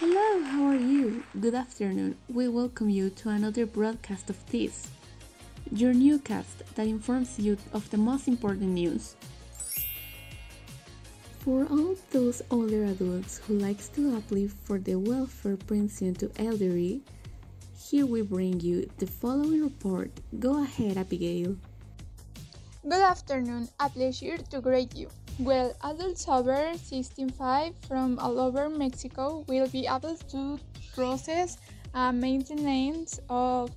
Hello, how are you? Good afternoon. We welcome you to another broadcast of this, your newscast that informs you of the most important news. For all those older adults who likes to uplift for the welfare pension to elderly, here we bring you the following report. Go ahead, Abigail. Good afternoon, a pleasure to greet you. Well, adults over 65 from all over Mexico will be able to process a maintenance of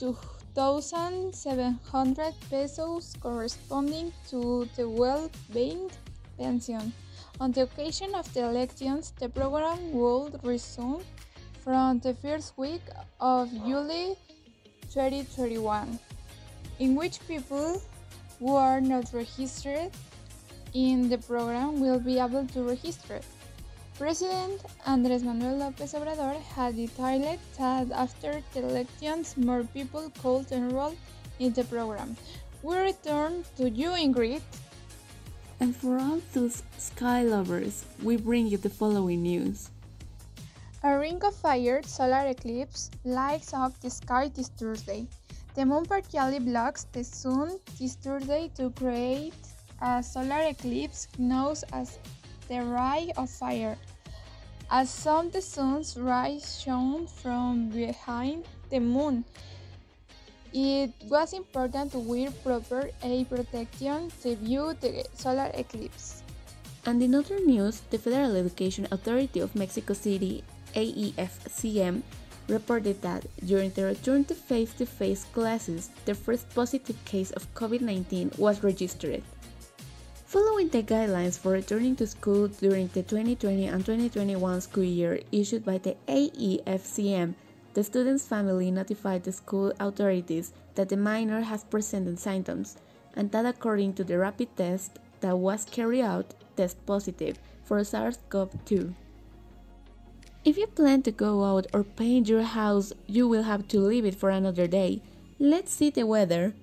2,700 pesos corresponding to the well-being pension. On the occasion of the elections, the program will resume from the first week of July 2021, in which people who are not registered in the program will be able to register. President Andrés Manuel López Obrador had detailed that after the elections, more people could enroll in the program. We return to you, Ingrid. And for all those sky lovers, we bring you the following news. A ring of fire solar eclipse lights up the sky this Thursday. The moon partially blocks the sun this Thursday to create a solar eclipse known as the Eye of Fire. As some the sun's rays shone from behind the moon, it was important to wear proper eye protection to view the solar eclipse. And in other news, the Federal Education Authority of Mexico City, AEFCM, reported that during the return to face to face classes, the first positive case of COVID 19 was registered. Following the guidelines for returning to school during the 2020 and 2021 school year issued by the AEFCM, the student's family notified the school authorities that the minor has presented symptoms and that according to the rapid test that was carried out, test positive for SARS-CoV-2. If you plan to go out or paint your house, you will have to leave it for another day. Let's see the weather.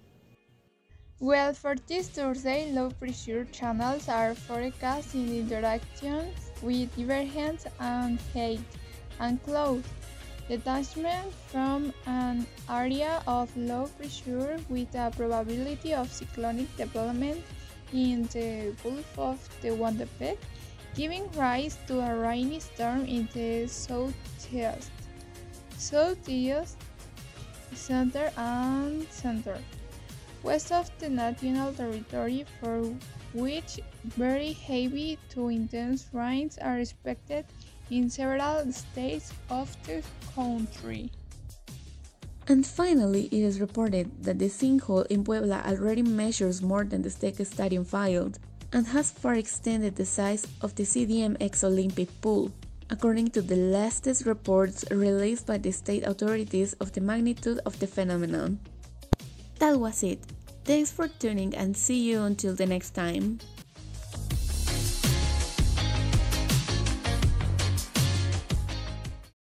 Well, for this Thursday, low pressure channels are forecast in interactions with divergence and height and cloud. Detachment from an area of low pressure with a probability of cyclonic development in the Gulf of the Tehuantepec, giving rise to a rainy storm in the southeast, southeast, center, and center. West of the national territory for which very heavy to intense rains are expected in several states of the country. And finally, it is reported that the sinkhole in Puebla already measures more than the Azteca Stadium filed and has far extended the size of the CDMX Olympic pool, according to the latest reports released by the state authorities of the magnitude of the phenomenon. That was it. Thanks for tuning and see you until the next time.